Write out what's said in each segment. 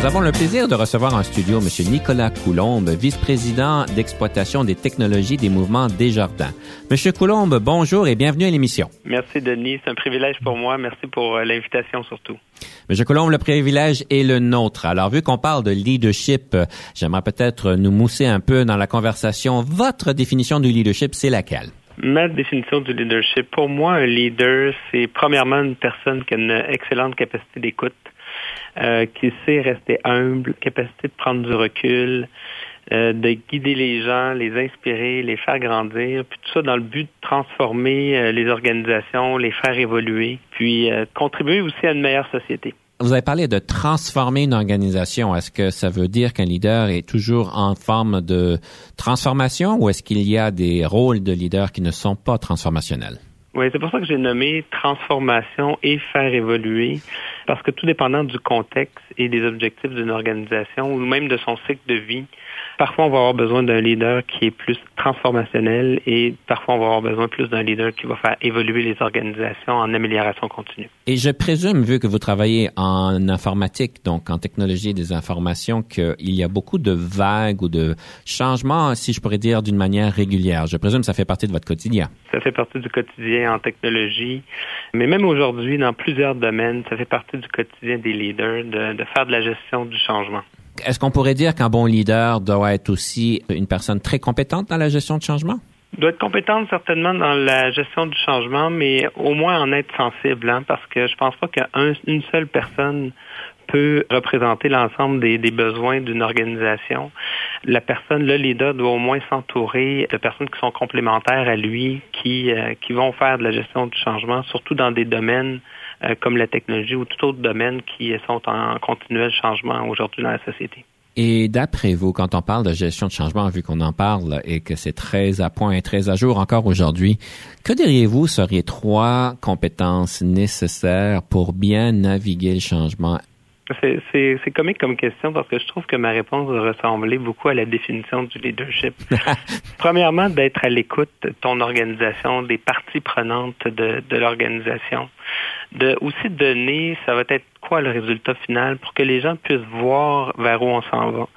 Nous avons le plaisir de recevoir en studio M. Nicolas Coulombe, vice-président d'exploitation des technologies des mouvements Desjardins. M. Coulombe, bonjour et bienvenue à l'émission. Merci, Denis. C'est un privilège pour moi. Merci pour euh, l'invitation surtout. M. Coulombe, le privilège est le nôtre. Alors, vu qu'on parle de leadership, euh, j'aimerais peut-être nous mousser un peu dans la conversation. Votre définition du leadership, c'est laquelle? Ma définition du leadership, pour moi, un leader, c'est premièrement une personne qui a une excellente capacité d'écoute, euh, qui sait rester humble, capacité de prendre du recul, euh, de guider les gens, les inspirer, les faire grandir, puis tout ça dans le but de transformer euh, les organisations, les faire évoluer, puis contribuer aussi à une meilleure société. Vous avez parlé de transformer une organisation. Est-ce que ça veut dire qu'un leader est toujours en forme de transformation ou est-ce qu'il y a des rôles de leader qui ne sont pas transformationnels? Oui, c'est pour ça que j'ai nommé transformation et faire évoluer, parce que tout dépendant du contexte et des objectifs d'une organisation ou même de son cycle de vie, parfois on va avoir besoin d'un leader qui est plus transformationnel et parfois on va avoir besoin plus d'un leader qui va faire évoluer les organisations en amélioration continue. Et je présume, vu que vous travaillez en informatique, donc en technologie des informations, qu'il y a beaucoup de vagues ou de changements, si je pourrais dire, d'une manière régulière. Je présume que ça fait partie de votre quotidien. Ça fait partie du quotidien en technologie, mais même aujourd'hui, dans plusieurs domaines, ça fait partie du quotidien des leaders de, de faire de la gestion du changement. Est-ce qu'on pourrait dire qu'un bon leader doit être aussi une personne très compétente dans la gestion du changement? doit être compétente certainement dans la gestion du changement, mais au moins en être sensible, hein, parce que je pense pas qu'une seule personne peut représenter l'ensemble des, besoins d'une organisation. La personne, le leader, doit au moins s'entourer de personnes qui sont complémentaires à lui, qui, euh, qui vont faire de la gestion du changement, surtout dans des domaines euh, comme la technologie ou tout autre domaine qui sont en continuel changement aujourd'hui dans la société. Et d'après vous, quand on parle de gestion de changement, vu qu'on en parle et que c'est très à point et très à jour encore aujourd'hui, que diriez-vous seraient trois compétences nécessaires pour bien naviguer le changement c'est comique comme question parce que je trouve que ma réponse ressemblait beaucoup à la définition du leadership. Premièrement, d'être à l'écoute de ton organisation, des parties prenantes de, de l'organisation. De aussi donner, ça va être quoi le résultat final pour que les gens puissent voir vers où on s'en va.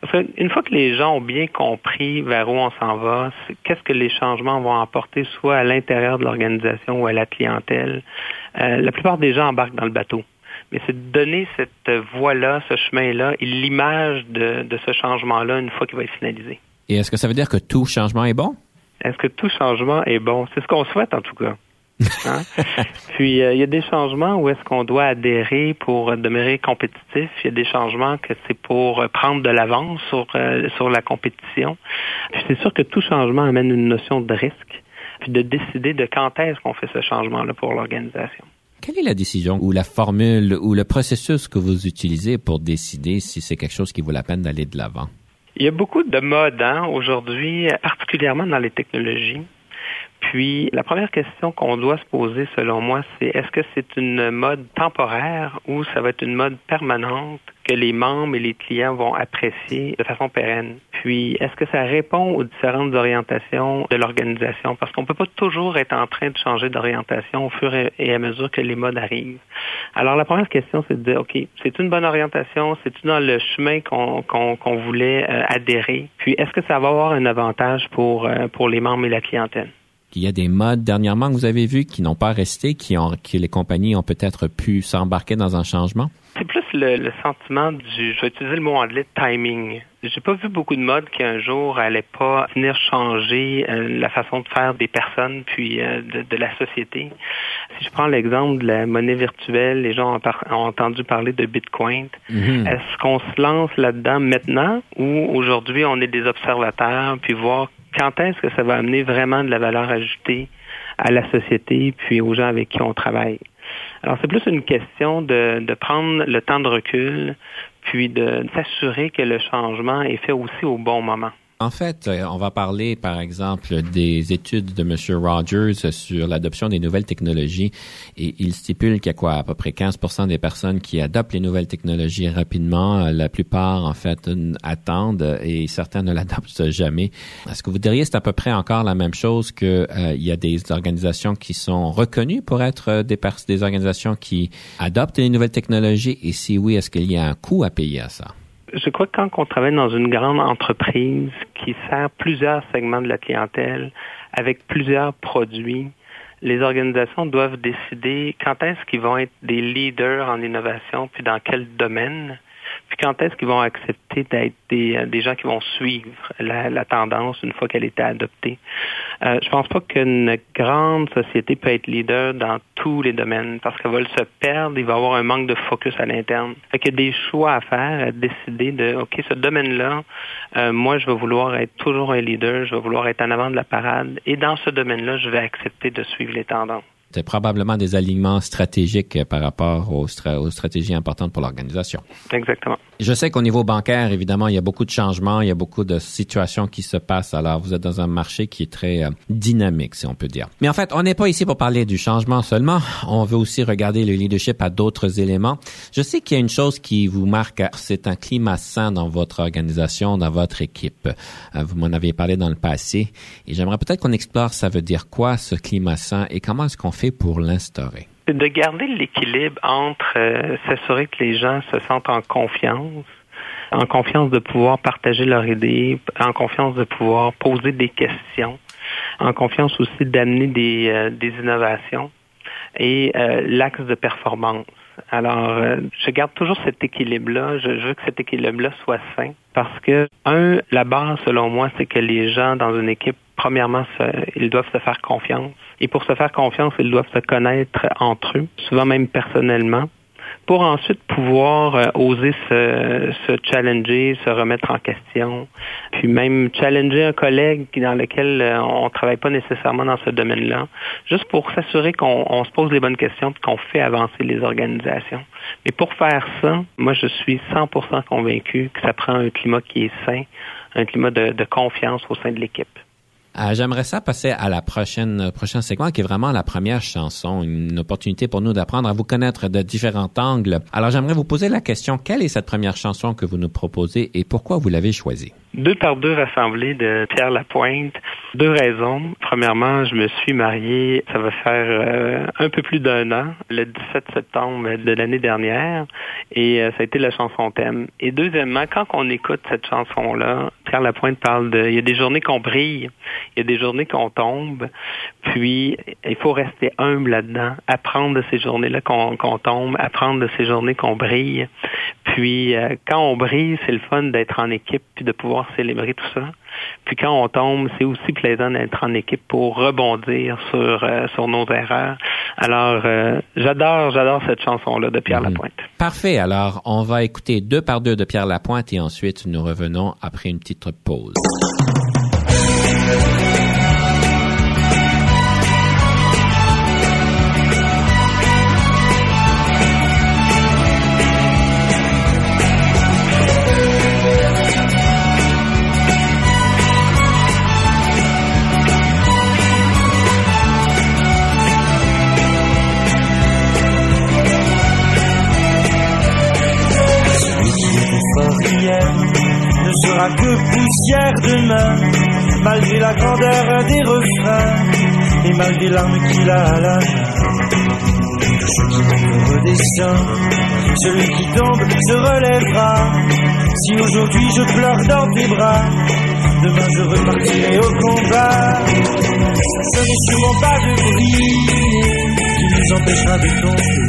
Parce une fois que les gens ont bien compris vers où on s'en va, qu'est-ce que les changements vont apporter soit à l'intérieur de l'organisation ou à la clientèle, euh, la plupart des gens embarquent dans le bateau mais c'est de donner cette voie-là, ce chemin-là, et l'image de, de ce changement-là une fois qu'il va être finalisé. Et est-ce que ça veut dire que tout changement est bon? Est-ce que tout changement est bon? C'est ce qu'on souhaite en tout cas. Hein? Puis euh, il y a des changements où est-ce qu'on doit adhérer pour demeurer compétitif. Il y a des changements que c'est pour prendre de l'avance sur euh, sur la compétition. Puis c'est sûr que tout changement amène une notion de risque, puis de décider de quand est-ce qu'on fait ce changement-là pour l'organisation. Quelle est la décision ou la formule ou le processus que vous utilisez pour décider si c'est quelque chose qui vaut la peine d'aller de l'avant? Il y a beaucoup de modes hein, aujourd'hui, particulièrement dans les technologies. Puis, la première question qu'on doit se poser, selon moi, c'est est-ce que c'est une mode temporaire ou ça va être une mode permanente que les membres et les clients vont apprécier de façon pérenne? Puis, est-ce que ça répond aux différentes orientations de l'organisation? Parce qu'on ne peut pas toujours être en train de changer d'orientation au fur et à mesure que les modes arrivent. Alors, la première question, c'est de dire, OK, c'est une bonne orientation? C'est-tu dans le chemin qu'on voulait euh, adhérer? Puis, est-ce que ça va avoir un avantage pour, euh, pour les membres et la clientèle? Il y a des modes dernièrement que vous avez vus qui n'ont pas resté, qui ont, que les compagnies ont peut-être pu s'embarquer dans un changement? C'est plus le, sentiment du, je vais utiliser le mot anglais, timing. J'ai pas vu beaucoup de modes qui un jour allaient pas venir changer euh, la façon de faire des personnes puis euh, de, la société. Si je prends l'exemple de la monnaie virtuelle, les gens ont, entendu parler de Bitcoin. Mm-hmm. Est-ce qu'on se lance là-dedans maintenant ou aujourd'hui on est des observateurs puis voir quand est-ce que ça va amener vraiment de la valeur ajoutée à la société puis aux gens avec qui on travaille? Alors, c'est plus une question de, de prendre le temps de recul, puis de s'assurer que le changement est fait aussi au bon moment. En fait, euh, on va parler, par exemple, des études de M. Rogers sur l'adoption des nouvelles technologies. Et il stipule qu'il y a quoi, à peu près 15 des personnes qui adoptent les nouvelles technologies rapidement. Euh, la plupart, en fait, attendent et certains ne l'adoptent jamais. Est-ce que vous diriez c'est à peu près encore la même chose que euh, il y a des organisations qui sont reconnues pour être des, des organisations qui adoptent les nouvelles technologies? Et si oui, est-ce qu'il y a un coût à payer à ça? Je crois que quand on travaille dans une grande entreprise qui sert plusieurs segments de la clientèle avec plusieurs produits, les organisations doivent décider quand est-ce qu'ils vont être des leaders en innovation, puis dans quel domaine. Puis quand est-ce qu'ils vont accepter d'être des, euh, des gens qui vont suivre la, tendance une fois qu'elle était adoptée? Euh, je pense pas qu'une grande société peut être leader dans tous les domaines parce qu'elle va se perdre, il va y avoir un manque de focus à l'interne. Fait qu'il y a des choix à faire, à décider de OK, ce domaine-là, euh, moi je vais vouloir être toujours un leader, je vais vouloir être en avant de la parade et dans ce domaine-là, je vais accepter de suivre les tendances. C'est probablement des alignements stratégiques par rapport aux, aux stratégies importantes pour l'organisation. Exactement. Je sais qu'au niveau bancaire, évidemment, il y a beaucoup de changements, il y a beaucoup de situations qui se passent. Alors, vous êtes dans un marché qui est très euh, dynamique, si on peut dire. Mais en fait, on n'est pas ici pour parler du changement seulement. On veut aussi regarder le leadership à d'autres éléments. Je sais qu'il y a une chose qui vous marque, c'est un climat sain dans votre organisation, dans votre équipe. Euh, vous m'en avez parlé dans le passé. Et j'aimerais peut-être qu'on explore ça veut dire quoi, ce climat sain, et comment est-ce qu'on pour l'instaurer? De garder l'équilibre entre euh, s'assurer que les gens se sentent en confiance, en confiance de pouvoir partager leurs idées, en confiance de pouvoir poser des questions, en confiance aussi d'amener des, euh, innovations et euh, l'axe de performance. Alors, je garde toujours cet équilibre-là. Je, veux que cet équilibre-là soit sain parce que, un, la base, selon moi, c'est que les gens dans une équipe premièrement, ils doivent se faire confiance. Et pour se faire confiance, ils doivent se connaître entre eux, souvent même personnellement, pour ensuite pouvoir euh, oser se, se, challenger, se remettre en question, puis même challenger un collègue dans lequel euh, on ne travaille pas nécessairement dans ce domaine-là, juste pour s'assurer qu'on se pose les bonnes questions qu'on fait avancer les organisations. Mais pour faire ça, moi, je suis 100% convaincu que ça prend un climat qui est sain, un climat de confiance au sein de l'équipe. Euh, j'aimerais ça passer à la prochaine prochain segment qui est vraiment la première chanson, une opportunité pour nous d'apprendre à vous connaître de différents angles. Alors j'aimerais vous poser la question quelle est cette première chanson que vous nous proposez et pourquoi vous l'avez choisie? Deux par deux rassemblés de Pierre Lapointe. Deux raisons. Premièrement, je me suis marié, ça va faire euh, un peu plus d'un an, le 17 septembre de l'année dernière, et euh, ça a été la chanson thème. Et deuxièmement, quand on écoute cette chanson-là, Pierre Lapointe parle de, il y a des journées qu'on brille, il y a des journées qu'on tombe, puis il faut rester humble là-dedans, apprendre de ces journées-là qu'on tombe, apprendre de ces journées qu'on brille. Puis euh, quand on brille, c'est le fun d'être en équipe puis de pouvoir célébrer tout ça. Puis quand on tombe, c'est aussi plaisant d'être en équipe pour rebondir sur euh, sur nos erreurs. Alors euh, j'adore j'adore cette chanson là de Pierre mhm. Lapointe. Parfait. Alors on va écouter deux par deux de Pierre Lapointe et ensuite nous revenons après une petite pause. Et malgré l'arme qu'il a à la redescend, celui qui tombe se relèvera. Si aujourd'hui je pleure dans tes bras, demain je repartirai au combat. Ce n'est sûrement pas de briller qui nous empêchera de tomber.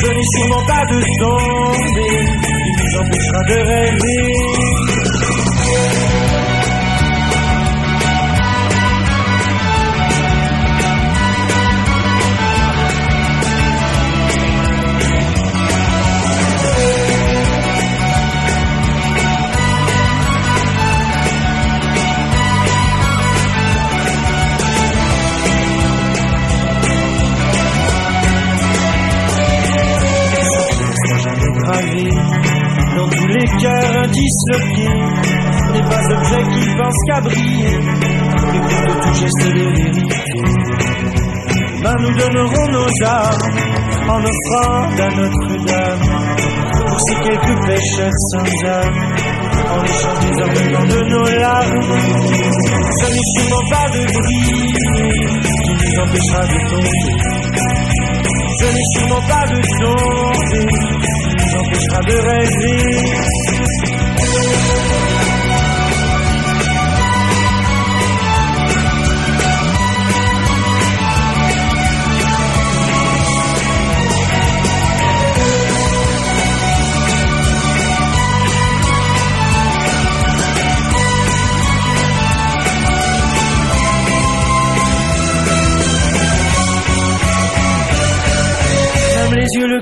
Ce n'est sûrement pas de tomber, qui nous empêchera de rêver. Cœurs disloqués. N'est pas objet qui pense qu'à briller, mais de tout geste de vérité. Ben nous donnerons nos armes en offrant à Notre-Dame pour ces quelques pécheurs sans âme. En échange des ornements de nos larmes, ce n'est sûrement pas de briller qui nous empêchera de tomber. Ce n'est sûrement pas de tomber nous empêchera de rêver.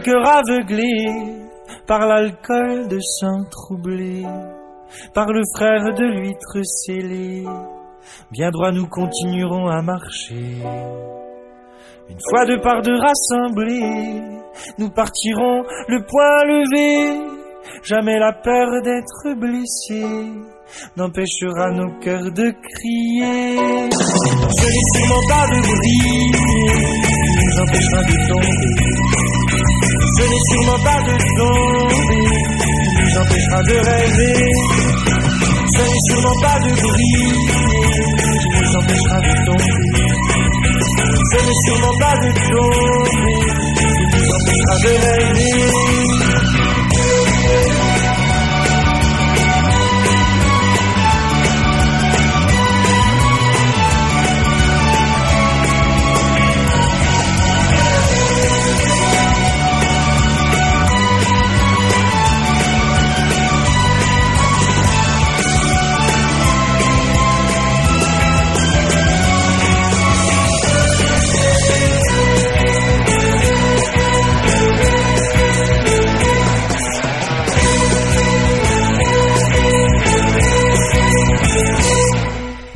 Cœur aveuglé par l'alcool de sang troublé, par le frère de l'huître scellé, bien droit nous continuerons à marcher. Une fois de part de rassemblés, nous partirons le poing levé, jamais la peur d'être blessé n'empêchera nos cœurs de crier. Ce n'est sûrement pas de briller, nous empêchera de tomber ce n'est sûrement pas de tomber qui nous empêchera de rêver. Ce n'est sûrement pas de briller qui nous empêchera de tomber. Ce n'est sûrement pas de tomber qui nous empêchera de rêver.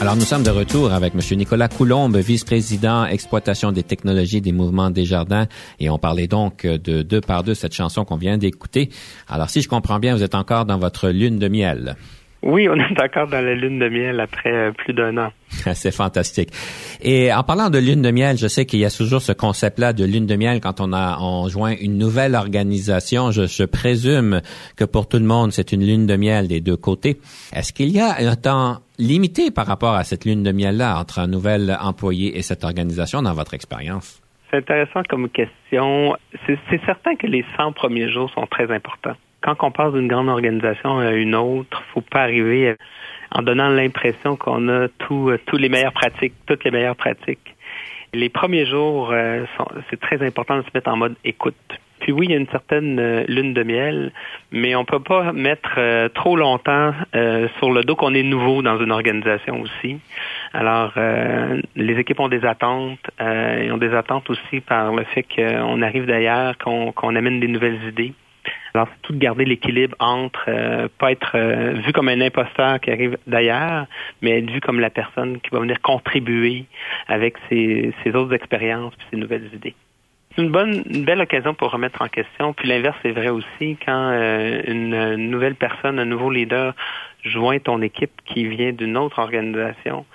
Alors, nous sommes de retour avec M. Nicolas Coulombe, vice-président exploitation des technologies des mouvements des jardins. Et on parlait donc de deux par deux cette chanson qu'on vient d'écouter. Alors, si je comprends bien, vous êtes encore dans votre lune de miel. Oui, on est encore dans la lune de miel après euh, plus d'un an. C'est fantastique. Et en parlant de lune de miel, je sais qu'il y a toujours ce concept-là de lune de miel quand on a on joint une nouvelle organisation. Je, je présume que pour tout le monde, c'est une lune de miel des deux côtés. Est-ce qu'il y a un temps limité par rapport à cette lune de miel-là entre un nouvel employé et cette organisation dans votre expérience? C'est intéressant comme question. C'est certain que les 100 premiers jours sont très importants quand on passe d'une grande organisation à une autre, faut pas arriver en donnant l'impression qu'on a tout, euh, tous les meilleures pratiques, toutes les meilleures pratiques. Les premiers jours, euh, c'est très important de se mettre en mode écoute. Puis oui, il y a une certaine euh, lune de miel, mais on peut pas mettre trop longtemps sur le dos qu'on est nouveau dans une organisation aussi. Alors, les équipes ont des attentes, et ont des attentes aussi par le fait qu'on arrive d'ailleurs, qu'on amène des nouvelles idées. Alors, c'est tout de garder l'équilibre entre euh, pas être euh, vu comme un imposteur qui arrive d'ailleurs, mais être vu comme la personne qui va venir contribuer avec ses, autres expériences et ses nouvelles idées. Une bonne, une belle occasion pour remettre en question. Puis l'inverse est vrai aussi quand euh, une nouvelle personne, un nouveau leader joint ton équipe qui vient d'une autre organisation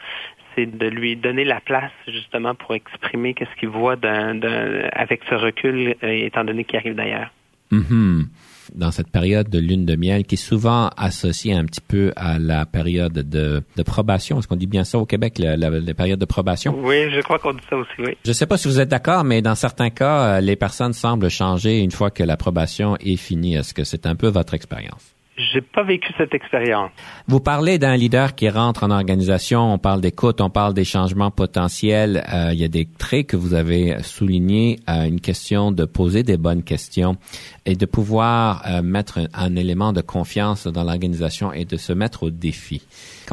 c'est de lui donner la place justement pour exprimer qu'est-ce qu'il voit avec ce recul étant donné qu'il arrive d'ailleurs. Mhm. Dans cette période de lune de miel qui est souvent associée un petit peu à la période de, de probation. Est-ce qu'on dit bien ça au Québec, la, la, la période de probation? Oui, je crois qu'on dit ça aussi, oui. Je ne sais pas si vous êtes d'accord, mais dans certains cas, euh, les personnes semblent changer une fois que la probation est finie. Est-ce que c'est un peu votre expérience? J'ai pas vécu cette expérience. Vous parlez d'un leader qui rentre en organisation, on parle d'écoute, on parle des changements potentiels. Euh, il y a des traits que vous avez soulignés, euh, une question de poser des bonnes questions et de pouvoir euh, mettre un, un, élément de confiance dans l'organisation et de se mettre au défi.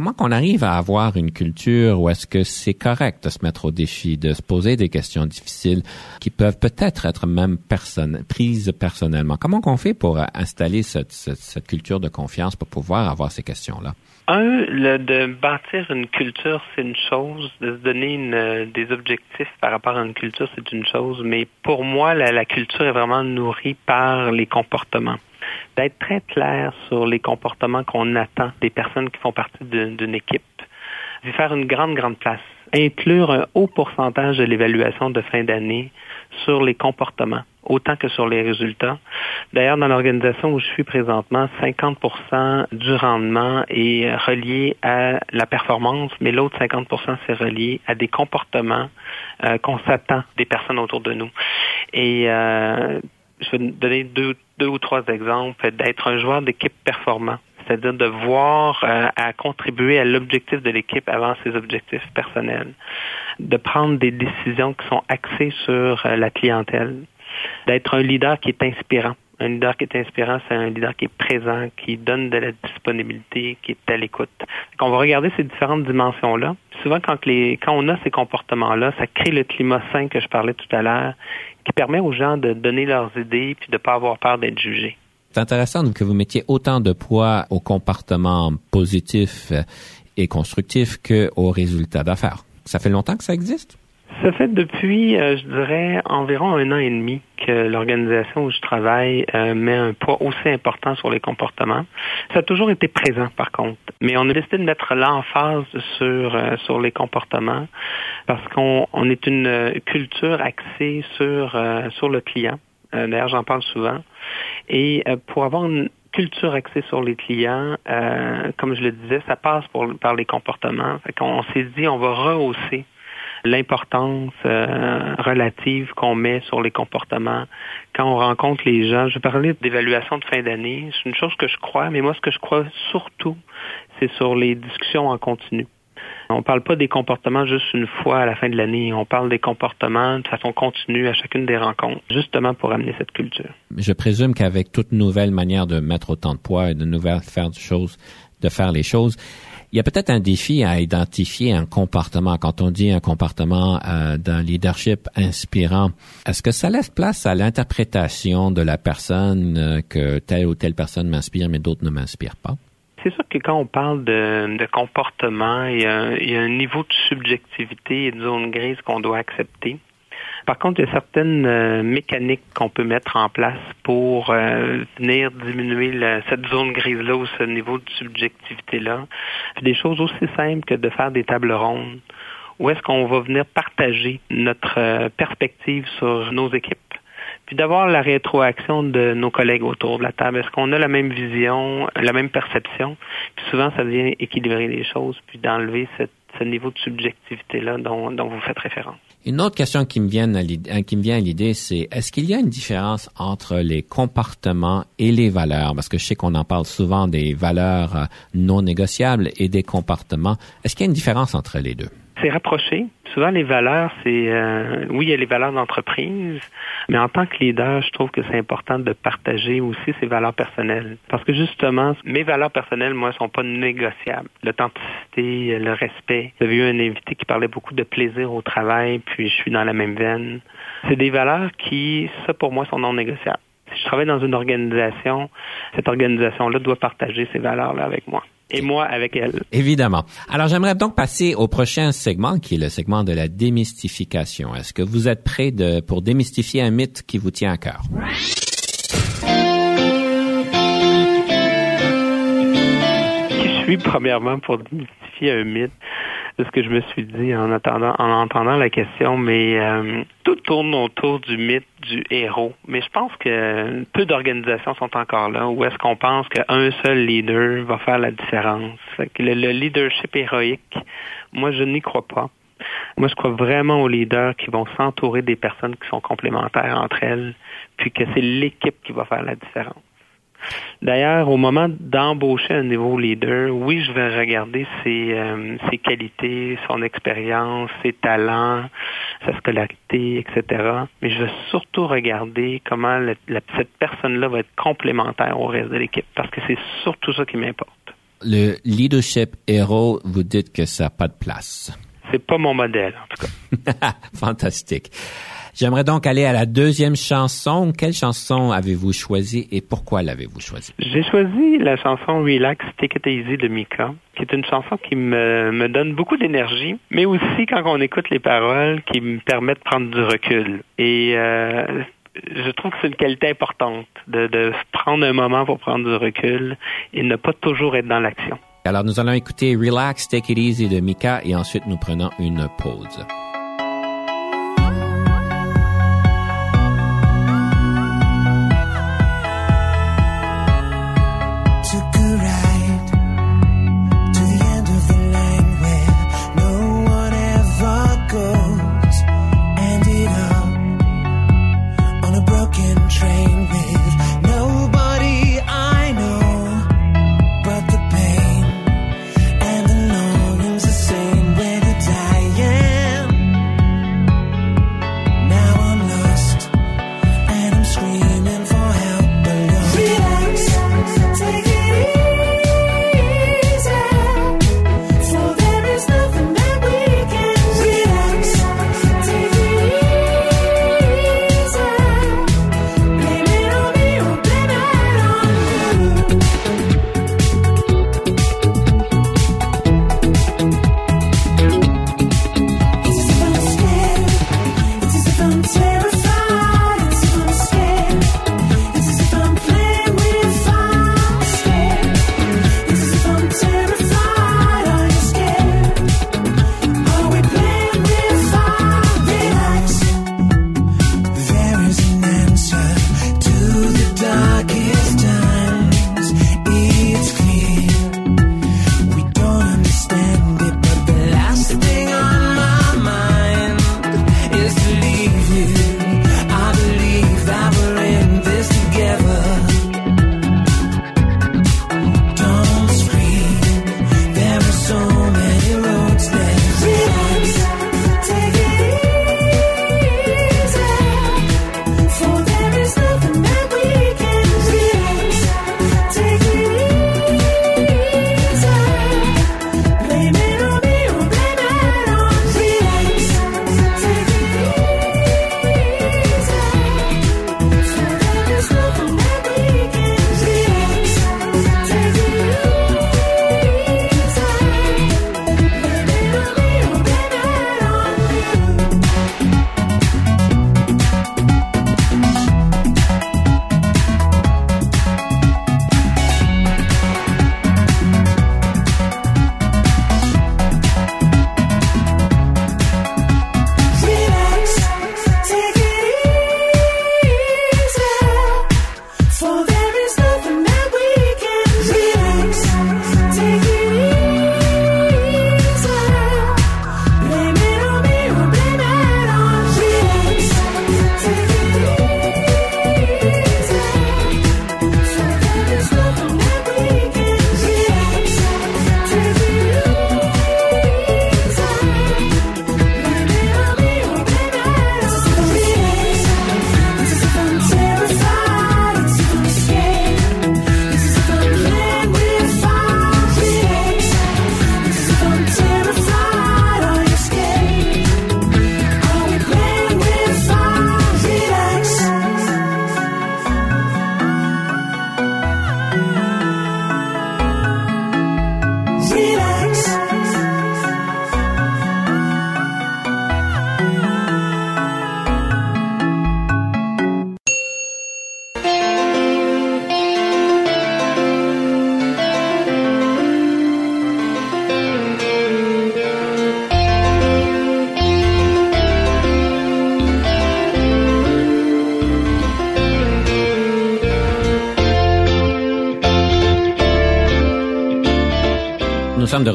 Comment qu'on arrive à avoir une culture où est-ce que c'est correct de se mettre au défi, de se poser des questions difficiles qui peuvent peut-être être même prises personnellement? Comment qu'on fait pour installer cette, culture de confiance pour pouvoir avoir ces questions-là? Un, le, de bâtir une culture, c'est une chose. De se donner une, des objectifs par rapport à une culture, c'est une chose. Mais pour moi, la, la culture est vraiment nourrie par les comportements. D'être très clair sur les comportements qu'on attend des personnes qui font partie d'une équipe. D'y faire une grande, grande place. Inclure un haut pourcentage de l'évaluation de fin d'année sur les comportements autant que sur les résultats. D'ailleurs, dans l'organisation où je suis présentement, 50% du rendement est relié à la performance, mais l'autre 50% c'est relié à des comportements euh, qu'on s'attend des personnes autour de nous. Et euh, je vais donner deux, deux ou trois exemples d'être un joueur d'équipe performant c'est-à-dire de voir euh, à contribuer à l'objectif de l'équipe avant ses objectifs personnels, de prendre des décisions qui sont axées sur euh, la clientèle, d'être un leader qui est inspirant. Un leader qui est inspirant, c'est un leader qui est présent, qui donne de la disponibilité, qui est à l'écoute. On va regarder ces différentes dimensions-là. Souvent, quand, on a ces comportements-là, ça crée le climat sain que je parlais tout à l'heure, qui permet aux gens de donner leurs idées puis de ne pas avoir peur d'être jugés. C'est intéressant que vous mettiez autant de poids au comportement positif et constructif qu'aux résultats d'affaires. Ça fait longtemps que ça existe? Ça fait depuis, euh, je dirais, environ un an et demi que l'organisation où je travaille euh, met un poids aussi important sur les comportements. Ça a toujours été présent, par contre, mais on a décidé de mettre l'emphase sur euh, sur les comportements parce qu'on on est une culture axée sur sur le client. D'ailleurs, j'en parle souvent. Et pour avoir une culture axée sur les clients, comme je le disais, ça passe pour, par les comportements. Fait qu'on s'est dit, on va rehausser l'importance euh, relative qu'on met sur les comportements quand on rencontre les gens. Je parlais d'évaluation de fin d'année. C'est une chose que je crois, mais moi, ce que je crois surtout, c'est sur les discussions en continu. On ne parle pas des comportements juste une fois à la fin de l'année. On parle des comportements de façon continue à chacune des rencontres, justement pour amener cette culture. Je présume qu'avec toute nouvelle manière de mettre autant de poids et de nouvelles faire des choses, de faire les choses, il y a peut-être un défi à identifier un comportement. Quand on dit un comportement euh, d'un leadership inspirant, est-ce que ça laisse place à l'interprétation de la personne euh, que telle ou telle personne m'inspire, mais d'autres ne m'inspirent pas? C'est sûr que quand on parle de, de comportement, il y, a, il y, a, un niveau de subjectivité et de zone grise qu'on doit accepter. Par contre, il y a certaines euh, mécaniques qu'on peut mettre en place pour euh, venir diminuer cette zone grise-là ou ce niveau de subjectivité-là. Des choses aussi simples que de faire des tables rondes. Où est-ce qu'on va venir partager notre euh, perspective sur nos équipes? puis d'avoir la rétroaction de nos collègues autour de la table. Est-ce qu'on a la même vision, la même perception? Puis souvent, ça vient équilibrer les choses, puis d'enlever cette, ce niveau de subjectivité-là dont, vous faites référence. Une autre question qui me vient à l'idée, qui me vient à l'idée, c'est est-ce qu'il y a une différence entre les comportements et les valeurs? Parce que je sais qu'on en parle souvent des valeurs non négociables et des comportements. Est-ce qu'il y a une différence entre les deux? C'est rapproché. Souvent, les valeurs, c'est euh, oui, il y a les valeurs d'entreprise, mais en tant que leader, je trouve que c'est important de partager aussi ses valeurs personnelles. Parce que justement, mes valeurs personnelles, moi, sont pas négociables. L'authenticité, le respect. J'ai vu un invité qui parlait beaucoup de plaisir au travail, puis je suis dans la même veine. C'est des valeurs qui, ça pour moi, sont non négociables. Si je travaille dans une organisation, cette organisation-là doit partager ces valeurs-là avec moi et moi avec elle. Évidemment. Alors j'aimerais donc passer au prochain segment qui est le segment de la démystification. Est-ce que vous êtes prêt de, pour démystifier un mythe qui vous tient à cœur? Qui je suis premièrement pour démystifier un mythe? C'est ce que je me suis dit en attendant, en entendant la question, mais euh, tout tourne autour du mythe du héros. Mais je pense que peu d'organisations sont encore là où est-ce qu'on pense qu'un seul leader va faire la différence. Le leadership héroïque, moi, je n'y crois pas. Moi, je crois vraiment aux leaders qui vont s'entourer des personnes qui sont complémentaires entre elles, puis que c'est l'équipe qui va faire la différence. D'ailleurs, au moment d'embaucher un nouveau leader, oui, je vais regarder ses, euh, qualités, son expérience, ses talents, sa scolarité, etc. Mais je vais surtout regarder comment cette personne-là va être complémentaire au reste de l'équipe, parce que c'est surtout ça qui m'importe. Le leadership héros, vous dites que ça n'a pas de place. C'est pas mon modèle, en tout cas. Fantastique. J'aimerais donc aller à la deuxième chanson. Quelle chanson avez-vous choisi et pourquoi l'avez-vous choisie? J'ai choisi la chanson Relax, Take It Easy de Mika, qui est une chanson qui me, me donne beaucoup d'énergie, mais aussi quand on écoute les paroles, qui me permet de prendre du recul. Et euh, je trouve que c'est une qualité importante de, de prendre un moment pour prendre du recul et ne pas toujours être dans l'action. Alors nous allons écouter Relax, Take It Easy de Mika et ensuite nous prenons une pause.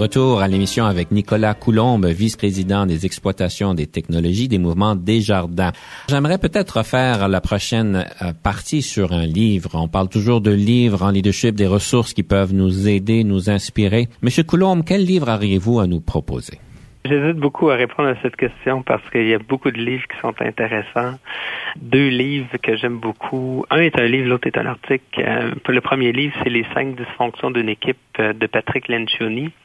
Retour à l'émission avec Nicolas Coulombe, vice-président des exploitations des technologies des mouvements Desjardins. J'aimerais peut-être faire la prochaine euh, partie sur un livre. On parle toujours de livres en leadership, des ressources qui peuvent nous aider, nous inspirer. Monsieur Coulombe, quel livre auriez-vous à nous proposer? J'hésite beaucoup à répondre à cette question parce qu'il y a beaucoup de livres qui sont intéressants. Deux livres que j'aime beaucoup. Un est un livre, l'autre est un article. Euh, le premier livre, c'est Les cinq dysfonctions d'une équipe euh, de Patrick Lencioni.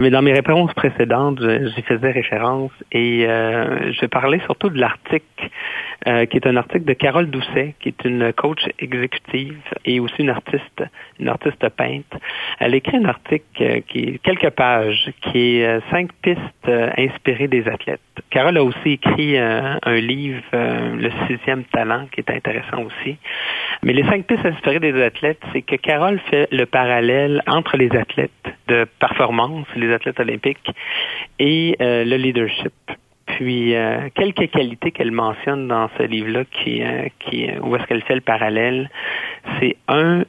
Mais dans mes réponses précédentes, j'y faisais référence et euh, je parlais surtout de l'article euh, qui est un article de Carole Doucet, qui est une coach exécutive et aussi une artiste, une artiste peintre. Elle écrit un article euh, qui est quelques pages, qui est cinq pistes inspirées des athlètes. Carole a aussi écrit un livre, Le sixième talent, qui est intéressant aussi. Mais les cinq pistes inspirées des athlètes, c'est que Carole fait le parallèle entre les athlètes de performance, les athlètes olympiques, et euh, le leadership. Puis euh, quelques qualités qu'elle mentionne dans ce livre-là, qui, euh, où est-ce qu'elle fait le parallèle, c'est un,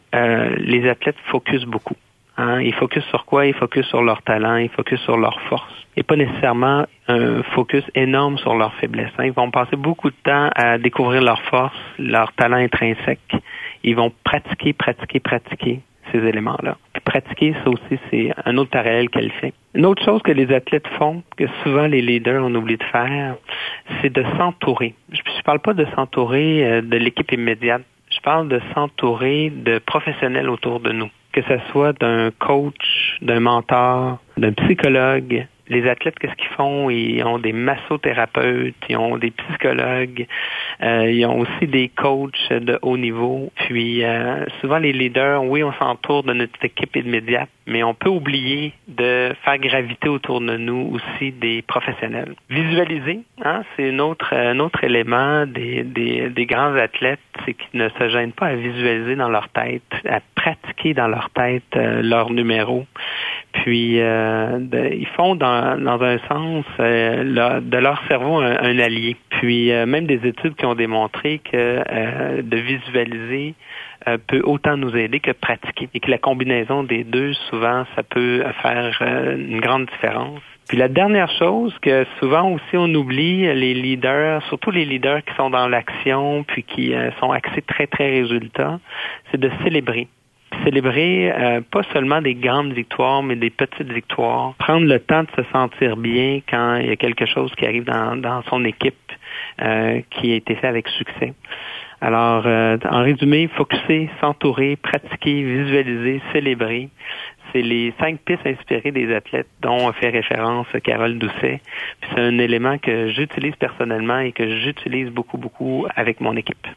les athlètes focus beaucoup. Hein. Ils focus sur quoi? Ils focus sur leur talent, ils focus sur leur force. Et pas nécessairement un focus énorme sur leurs faiblesses. Hein. Ils vont passer beaucoup de temps à découvrir leurs forces, leur talent intrinsèque. Ils vont pratiquer, pratiquer, pratiquer ces éléments-là. Pratiquer, ça aussi, c'est un autre parallèle qu'elle fait. Une autre chose que les athlètes font, que souvent les leaders ont oublié de faire, c'est de s'entourer. Je ne parle pas de s'entourer euh, de l'équipe immédiate. Je parle de s'entourer de professionnels autour de nous, que ce soit d'un coach, d'un mentor, d'un psychologue, les athlètes, qu'est-ce qu'ils font? Ils ont des massothérapeutes, ils ont des psychologues, euh, ils ont aussi des coachs de haut niveau. Puis euh, souvent les leaders, oui, on s'entoure de notre équipe immédiate, mais on peut oublier de faire graviter autour de nous aussi des professionnels. Visualiser, hein, c'est un autre, un autre élément des, des, des grands athlètes, c'est qu'ils ne se gênent pas à visualiser dans leur tête, à pratiquer dans leur tête euh, leur numéro. Puis euh, ils font dans, dans un sens euh, de leur cerveau un, allié. Puis euh, même des études qui ont démontré que de visualiser peut autant nous aider que pratiquer et que la combinaison des deux, souvent, ça peut faire une grande différence. Puis la dernière chose que souvent aussi on oublie, les leaders, surtout les leaders qui sont dans l'action puis qui sont axés très très résultats, c'est de célébrer célébrer euh, pas seulement des grandes victoires, mais des petites victoires. Prendre le temps de se sentir bien quand il y a quelque chose qui arrive dans, dans son équipe euh, qui a été fait avec succès. Alors, euh, en résumé, focuser, s'entourer, pratiquer, visualiser, célébrer. C'est les cinq pistes inspirées des athlètes dont a fait référence Carole Doucet. C'est un élément que j'utilise personnellement et que j'utilise beaucoup, beaucoup avec mon équipe.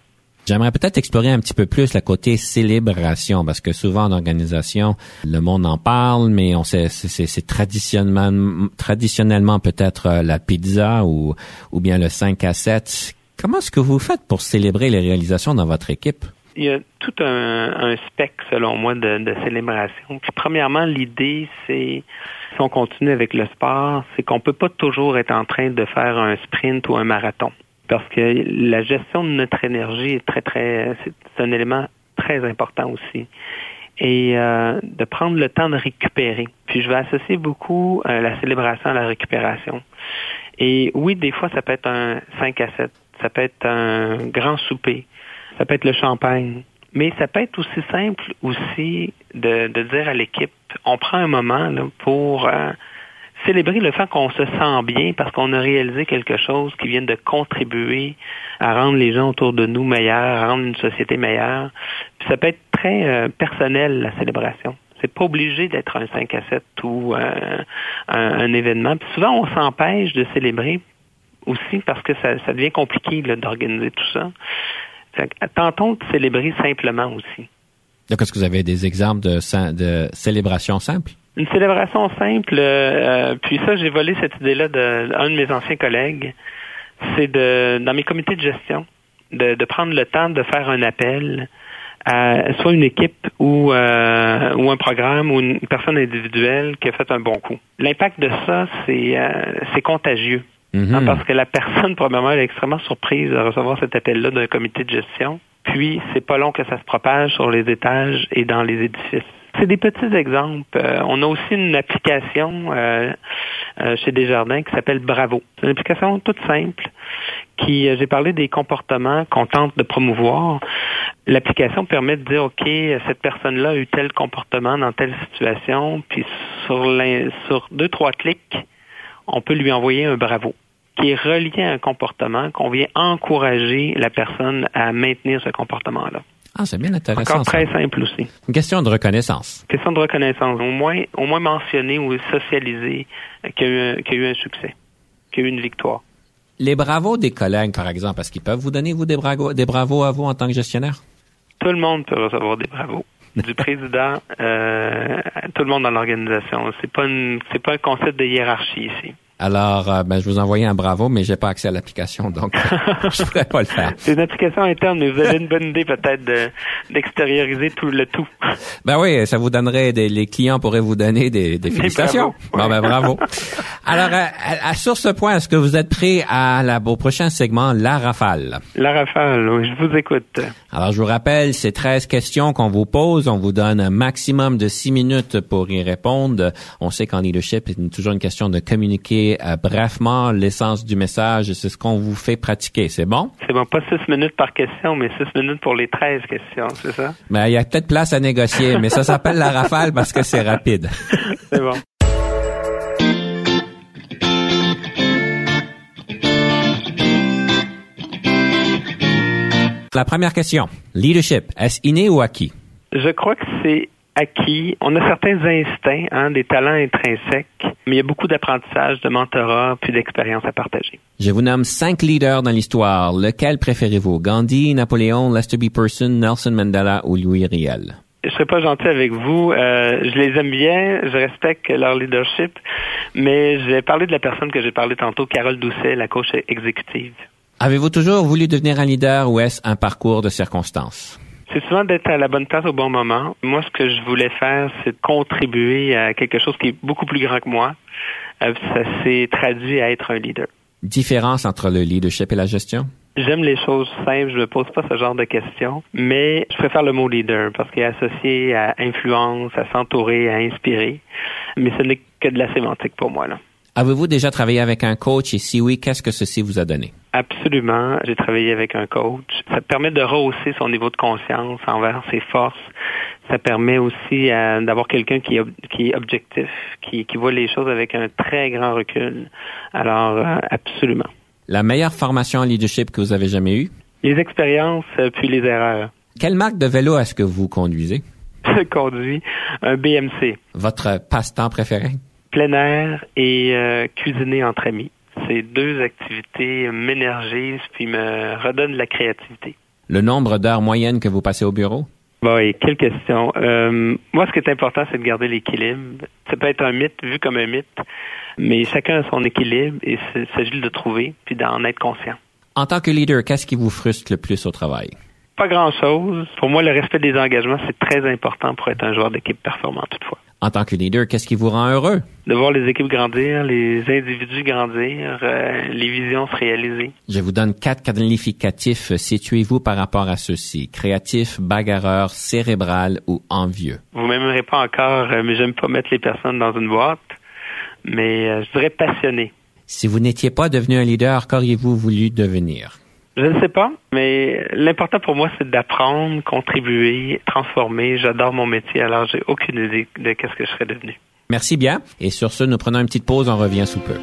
J'aimerais peut-être explorer un petit peu plus la côté célébration, parce que souvent en organisation, le monde en parle, mais on sait, c'est traditionnellement, traditionnellement peut-être euh, la pizza ou, ou bien le 5 à 7. Comment est-ce que vous faites pour célébrer les réalisations dans votre équipe? Il y a tout un, un spectre, selon moi, de, de célébration. Puis, premièrement, l'idée, c'est, si on continue avec le sport, c'est qu'on peut pas toujours être en train de faire un sprint ou un marathon parce que la gestion de notre énergie est très, très, c'est un élément très important aussi. Et euh, de prendre le temps de récupérer. Puis je vais associer beaucoup euh, la célébration à la récupération. Et oui, des fois, ça peut être un 5 à 7, ça peut être un grand souper, ça peut être le champagne. Mais ça peut être aussi simple aussi de, de dire à l'équipe, on prend un moment là, pour euh, célébrer le fait qu'on se sent bien parce qu'on a réalisé quelque chose qui vient de contribuer à rendre les gens autour de nous meilleurs, à rendre une société meilleure. Puis ça peut être très euh, personnel, la célébration. C'est pas obligé d'être un 5 à 7 ou euh, un, événement. Puis souvent, on s'empêche de célébrer aussi parce que ça, ça devient compliqué d'organiser tout ça. tentons de célébrer simplement aussi. Donc, est-ce que vous avez des exemples de, de célébrations? Une célébration simple, euh, puis ça, j'ai volé cette idée-là d'un de, mes anciens collègues. C'est de, dans mes comités de gestion, de, de, prendre le temps de faire un appel à soit une équipe ou, euh, ou un programme ou une personne individuelle qui a fait un bon coup. L'impact de ça, c'est euh, contagieux. Mm-hmm. Hein, parce que la personne, probablement, elle est extrêmement surprise de recevoir cet appel-là d'un comité de gestion. Puis, c'est pas long que ça se propage sur les étages et dans les édifices C'est des petits exemples. Euh, on a aussi une application euh, euh, chez Desjardins qui s'appelle Bravo. C'est une application toute simple qui, j'ai parlé des comportements qu'on tente de promouvoir. L'application permet de dire, OK, cette personne-là a eu tel comportement dans telle situation, puis sur, sur deux, trois clics, on peut lui envoyer un bravo qui est relié à un comportement qu'on vient encourager la personne à maintenir ce comportement-là. Ah, c'est bien intéressant. Encore très simple aussi. Une question de reconnaissance. Question de reconnaissance. Au moins, au moins mentionner ou socialiser qu'il y, a eu un succès, qu'il y a eu une victoire. Les bravos des collègues, par exemple, est-ce qu'ils peuvent vous donner, vous, des bravos, des bravos à vous en tant que gestionnaire? Tout le monde peut recevoir des bravos. Du président, euh, tout le monde dans l'organisation. C'est pas c'est pas un concept de hiérarchie ici. Alors, euh, ben, je vous envoyais un bravo, mais j'ai pas accès à l'application, donc je pourrais pas le faire. C'est une application interne, mais vous avez une bonne idée peut-être d'extérioriser tout le tout. Ben oui, ça vous donnerait des, les clients pourraient vous donner des, des félicitations. Bon ben bravo. Alors, à, sur ce point, est-ce que vous êtes prêt à la, au prochain segment, la rafale? La rafale, oui, je vous écoute. Alors, je vous rappelle, c'est 13 questions qu'on vous pose. On vous donne un maximum de 6 minutes pour y répondre. On sait qu'en leadership, c'est toujours une question de communiquer euh, brefement l'essence du message. C'est ce qu'on vous fait pratiquer. C'est bon? C'est bon. Pas six minutes par question, mais six minutes pour les 13 questions, c'est ça? Ben, il y a peut-être place à négocier, mais ça s'appelle la rafale parce que c'est rapide. c'est bon. La première question. Leadership, est-ce inné ou acquis? Je crois que c'est acquis. On a certains instincts, hein, des talents intrinsèques, mais il y a beaucoup d'apprentissage, de mentorat, puis d'expérience à partager. Je vous nomme cinq leaders dans l'histoire. Lequel préférez-vous? Gandhi, Napoléon, Lester B. Person, Nelson Mandela ou Louis Riel? je serais pas gentil avec vous. Euh, je les aime bien, je respecte leur leadership, mais je vais parler de la personne que j'ai parlé tantôt, Carole Doucet, la coach exécutive. Avez-vous toujours voulu devenir un leader ou est-ce un parcours de circonstances? C'est souvent d'être à la bonne place au bon moment. Moi, ce que je voulais faire, c'est de contribuer à quelque chose qui est beaucoup plus grand que moi. Euh, ça s'est traduit à être un leader. Différence entre le leadership et la gestion? J'aime les choses simples, je ne me pose pas ce genre de questions, mais je préfère le mot leader parce qu'il est associé à influence, à s'entourer, à inspirer. Mais ce n'est que de la sémantique pour moi. là. Avez-vous déjà travaillé avec un coach et si oui, qu'est-ce que ceci vous a donné? Absolument. J'ai travaillé avec un coach. Ça permet de rehausser son niveau de conscience envers ses forces. Ça permet aussi euh, d'avoir quelqu'un qui, est objectif, qui, voit les choses avec un très grand recul. Alors, euh, absolument. La meilleure formation en leadership que vous avez jamais eue? Les expériences euh, puis les erreurs. Quelle marque de vélo est-ce que vous conduisez? Je conduis un BMC. Votre passe-temps préféré? plein air et cuisiner entre amis. Ces deux activités m'énergisent puis me redonnent de la créativité. Le nombre d'heures moyennes que vous passez au bureau? Oui, quelle question. Euh, moi, ce qui est important, c'est de garder l'équilibre. Ça peut être un mythe vu comme un mythe, mais chacun a son équilibre et il s'agit de le trouver puis d'en être conscient. En tant que leader, qu'est-ce qui vous frustre le plus au travail? Pas grand-chose. Pour moi, le respect des engagements, c'est très important pour être un joueur d'équipe performant toutefois. En tant que leader, qu'est-ce qui vous rend heureux? De voir les équipes grandir, les individus grandir, euh, les visions se réaliser. Je vous donne quatre qualificatifs. Situez-vous par rapport à ceux-ci. Créatif, bagarreur, cérébral ou envieux? Vous m'aimerez pas encore, euh, mais j'aime pas mettre les personnes dans une boîte. Mais euh, je dirais passionné. Si vous n'étiez pas devenu un leader, qu'auriez-vous voulu devenir? Je ne sais pas, mais l'important pour moi, c'est d'apprendre, contribuer, transformer. J'adore mon métier, alors j'ai aucune idée de qu'est-ce que je serais devenu. Merci bien. Et sur ce, nous prenons une petite pause. On revient sous peu.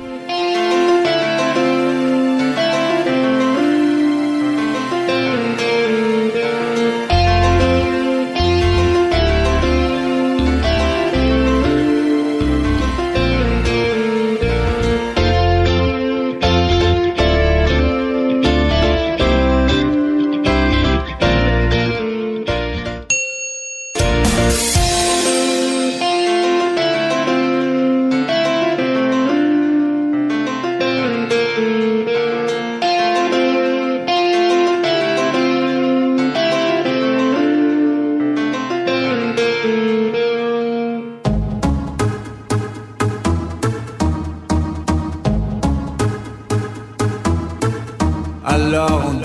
alone.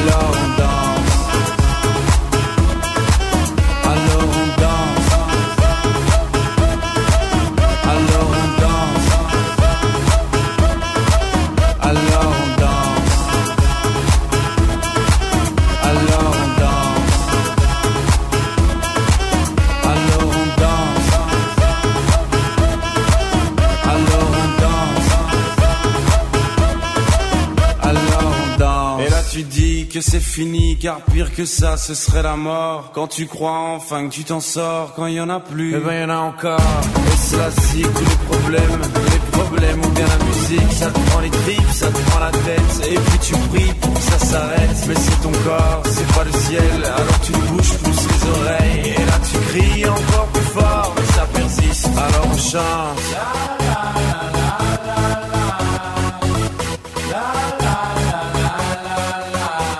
alone. C'est fini, car pire que ça, ce serait la mort. Quand tu crois enfin que tu t'en sors, quand il en a plus, eh ben y en a encore. Et cela si tous les problèmes, les problèmes ou bien la musique, ça te prend les tripes, ça te prend la tête. Et puis tu pries pour que ça s'arrête, mais c'est ton corps, c'est pas le ciel. Alors tu bouges plus les oreilles, et là tu cries encore plus fort, mais ça persiste. Alors on chante.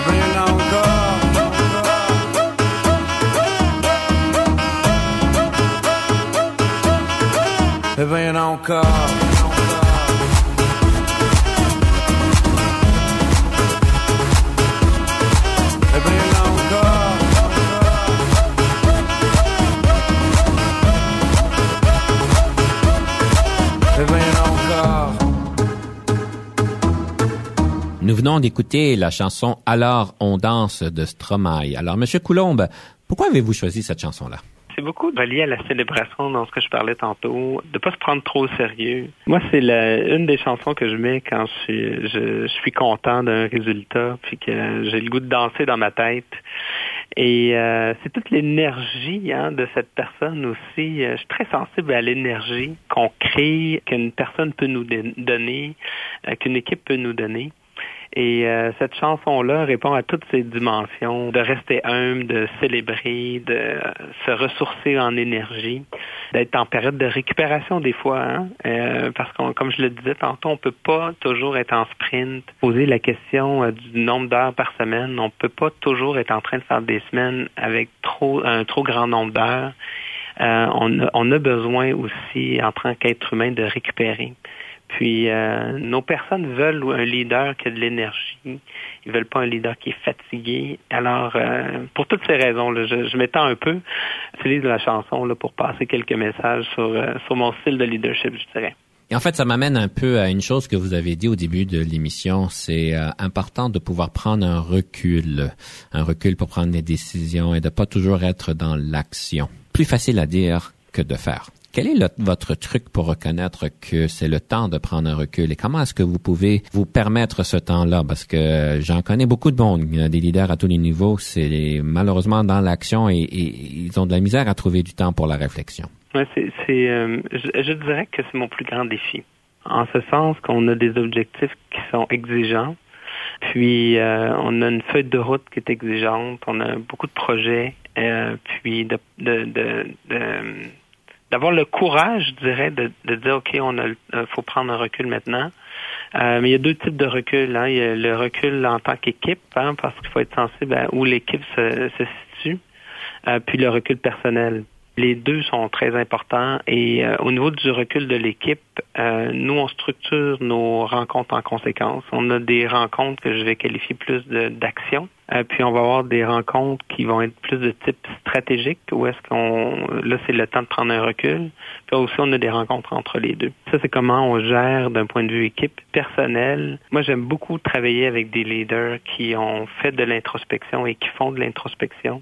rien Venha não encore. Venons d'écouter la chanson Alors on danse de Stromae. Alors, Monsieur Coulombe, pourquoi avez-vous choisi cette chanson-là? C'est beaucoup relié à la célébration dans ce que je parlais tantôt, de pas se prendre trop au sérieux. Moi, c'est une des chansons que je mets quand je suis, content d'un résultat, puis que j'ai le goût de danser dans ma tête. Et euh, c'est toute l'énergie hein, de cette personne aussi. Euh, Je suis très sensible à l'énergie qu'on crée, qu'une personne peut nous don- donner, euh, qu'une équipe peut nous donner. Et euh, cette chanson-là répond à toutes ces dimensions, de rester humble, de célébrer, de euh, se ressourcer en énergie, d'être en période de récupération des fois, hein? Euh, parce qu'on, comme je le disais tantôt, on peut pas toujours être en sprint. Poser la question euh, du nombre d'heures par semaine, on peut pas toujours être en train de faire des semaines avec trop un trop grand nombre d'heures. Euh, on, on a besoin aussi, en tant qu'être humain, de récupérer. Puis euh, nos personnes veulent un leader qui a de l'énergie. Ils veulent pas un leader qui est fatigué. Alors, euh, pour toutes ces raisons, là, je, m'étends un peu, j'utilise la chanson là, pour passer quelques messages sur, euh, sur mon style de leadership, je dirais. Et en fait, ça m'amène un peu à une chose que vous avez dit au début de l'émission. C'est euh, important de pouvoir prendre un recul, un recul pour prendre des décisions et de pas toujours être dans l'action. Plus facile à dire que de faire. Quel est votre truc pour reconnaître que c'est le temps de prendre un recul? Et comment est-ce que vous pouvez vous permettre ce temps-là? Parce que j'en connais beaucoup de a des leaders à tous les niveaux, c'est malheureusement dans l'action et, ils ont de la misère à trouver du temps pour la réflexion. Ouais, c'est, euh, je, je dirais que c'est mon plus grand défi. En ce sens qu'on a des objectifs qui sont exigeants, puis euh, on a une feuille de route qui est exigeante, on a beaucoup de projets, euh, puis de, de, de, de, d'avoir le courage, je dirais, de, de dire OK, on a, euh, faut prendre un recul maintenant. Euh, mais il y a deux types de recul. Hein. Il y a le recul en tant qu'équipe, hein, parce qu'il faut être sensible à où l'équipe se, se situe, euh, puis le recul personnel. Les deux sont très importants et euh, au niveau du recul de l'équipe, euh, nous on structure nos rencontres en conséquence. On a des rencontres que je vais qualifier plus d'action, euh, puis on va avoir des rencontres qui vont être plus de type stratégique où est-ce qu'on là c'est le temps de prendre un recul. Puis aussi on a des rencontres entre les deux. Ça c'est comment on gère d'un point de vue équipe personnel. Moi j'aime beaucoup travailler avec des leaders qui ont fait de l'introspection et qui font de l'introspection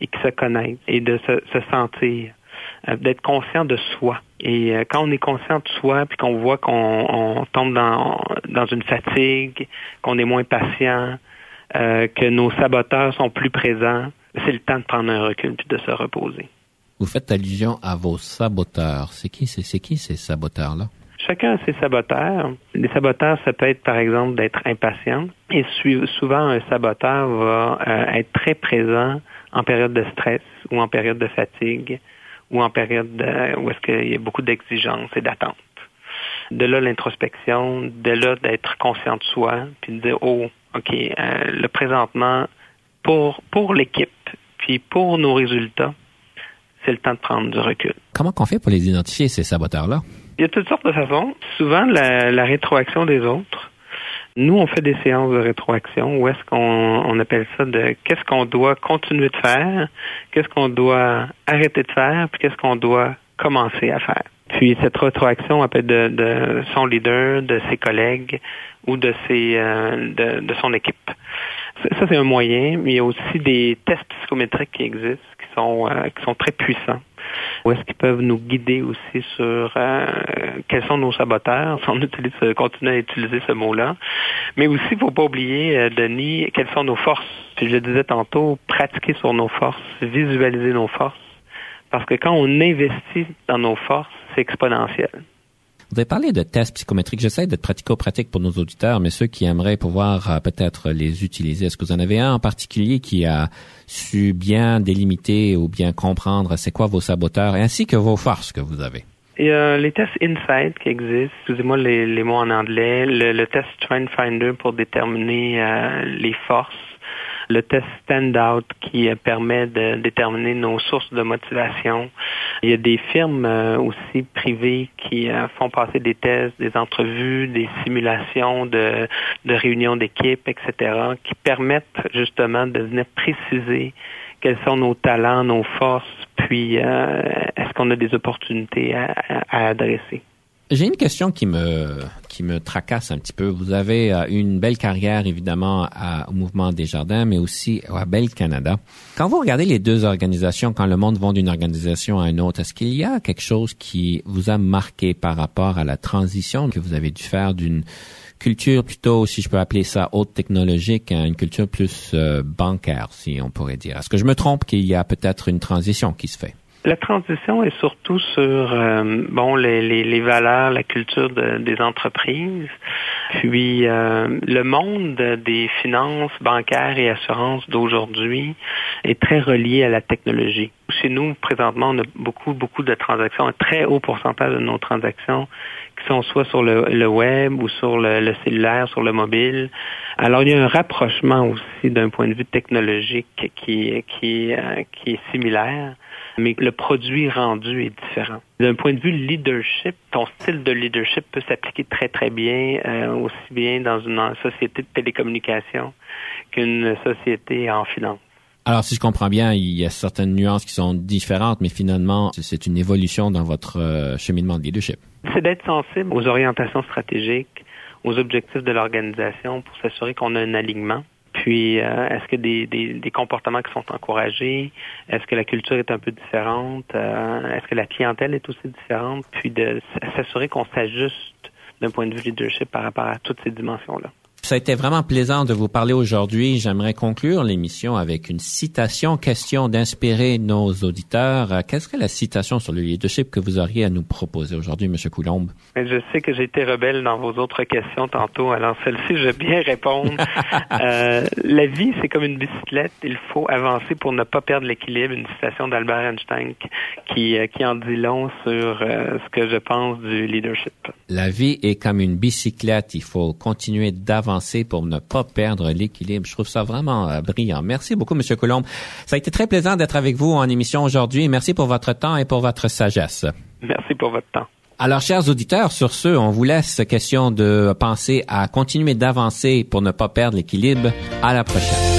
et qui se connaissent et de se, se sentir, euh, d'être conscient de soi. Et euh, quand on est conscient de soi, puis qu'on voit qu'on on tombe dans, dans une fatigue, qu'on est moins patient, euh, que nos saboteurs sont plus présents, c'est le temps de prendre un recul puis de se reposer. Vous faites allusion à vos saboteurs. C'est qui, c'est, qui ces saboteurs-là? Chacun a ses saboteurs. Les saboteurs, ça peut être par exemple d'être impatient. Et souvent, un saboteur va euh, être très présent en période de stress ou en période de fatigue ou en période de, où est-ce qu'il y a beaucoup d'exigences et d'attentes. De là l'introspection, de là d'être conscient de soi, puis de dire oh ok euh, le présentement pour pour l'équipe puis pour nos résultats, c'est le temps de prendre du recul. Comment qu'on fait pour les identifier ces saboteurs là? Il y a toutes sortes de façons. Souvent la, la rétroaction des autres. Nous, on fait des séances de rétroaction où est-ce qu'on on appelle ça de qu'est-ce qu'on doit continuer de faire, qu'est-ce qu'on doit arrêter de faire, puis qu'est-ce qu'on doit commencer à faire. Puis cette rétroaction elle peut être de, de son leader, de ses collègues ou de ses euh, de, de son équipe. Ça, c'est un moyen, mais il y a aussi des tests psychométriques qui existent, qui sont euh, qui sont très puissants ou est-ce qu'ils peuvent nous guider aussi sur euh, quels sont nos saboteurs, si on utilise, continue à utiliser ce mot-là. Mais aussi, il ne faut pas oublier, euh, Denis, quelles sont nos forces. Puis je le disais tantôt, pratiquer sur nos forces, visualiser nos forces. Parce que quand on investit dans nos forces, c'est exponentiel. Vous avez parlé de tests psychométriques. J'essaie d'être pratico-pratique pour nos auditeurs, mais ceux qui aimeraient pouvoir euh, peut-être les utiliser, est-ce que vous en avez un en particulier qui a su bien délimiter ou bien comprendre c'est quoi vos saboteurs, ainsi que vos forces que vous avez? Il y a les tests Insight qui existent, excusez-moi les, mots en anglais, le, le test Trend Finder pour déterminer euh, les forces, le test Standout qui euh, permet de déterminer nos sources de motivation. Il y a des firmes euh, aussi privées qui euh, font passer des tests, des entrevues, des simulations de, de réunions d'équipe, etc., qui permettent justement de venir préciser quels sont nos talents, nos forces, puis est-ce qu'on a des opportunités à, à adresser. J'ai une question qui me qui me tracasse un petit peu. Vous avez euh, une belle carrière évidemment au Mouvement des Jardins, mais aussi à Belle Canada. Quand vous regardez les deux organisations, quand le monde va d'une organisation à une autre, est-ce qu'il y a quelque chose qui vous a marqué par rapport à la transition que vous avez dû faire d'une culture plutôt, si je peux appeler ça, haute technologique, à une culture plus euh, bancaire, si on pourrait dire? Est-ce que je me trompe qu'il y a peut-être une transition qui se fait? La transition est surtout sur euh, bon les, les, les, valeurs, la culture de, des entreprises, puis euh, le monde des finances bancaires et assurances d'aujourd'hui est très relié à la technologie. Chez nous, présentement, on a beaucoup beaucoup de transactions, un très haut pourcentage de nos transactions qui sont soit sur le, le web ou sur le, le, cellulaire, sur le mobile. Alors il y a un rapprochement aussi d'un point de vue technologique qui qui euh, qui est similaire mais le produit rendu est différent. D'un point de vue leadership, ton style de leadership peut s'appliquer très très bien, euh, aussi bien dans une société de télécommunications qu'une société en finance. Alors, si je comprends bien, il y a certaines nuances qui sont différentes, mais finalement, c'est une évolution dans votre euh, cheminement de leadership. C'est d'être sensible aux orientations stratégiques, aux objectifs de l'organisation pour s'assurer qu'on a un alignement puis, euh, est-ce que des, des, des, comportements qui sont encouragés? Est-ce que la culture est un peu différente? Euh, est-ce que la clientèle est aussi différente? Puis, de s'assurer qu'on s'ajuste d'un point de vue leadership par rapport à toutes ces dimensions-là. Ça a été vraiment plaisant de vous parler aujourd'hui. J'aimerais conclure l'émission avec une citation, question d'inspirer nos auditeurs. Quelle serait la citation sur le leadership que vous auriez à nous proposer aujourd'hui, M. Coulombe? Je sais que j'ai été rebelle dans vos autres questions tantôt, alors celle-ci, je vais bien répondre. euh, la vie, c'est comme une bicyclette. Il faut avancer pour ne pas perdre l'équilibre. Une citation d'Albert Einstein qui, euh, qui en dit long sur euh, ce que je pense du leadership. La vie est comme une bicyclette. Il faut continuer d'avancer pour ne pas perdre l'équilibre. Je trouve ça vraiment euh, brillant. Merci beaucoup, Monsieur Coulombe. Ça a été très plaisant d'être avec vous en émission aujourd'hui. Merci pour votre temps et pour votre sagesse. Merci pour votre temps. Alors, chers auditeurs, sur ce, on vous laisse question de penser à continuer d'avancer pour ne pas perdre l'équilibre. À la prochaine.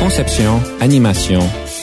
Conception, animation,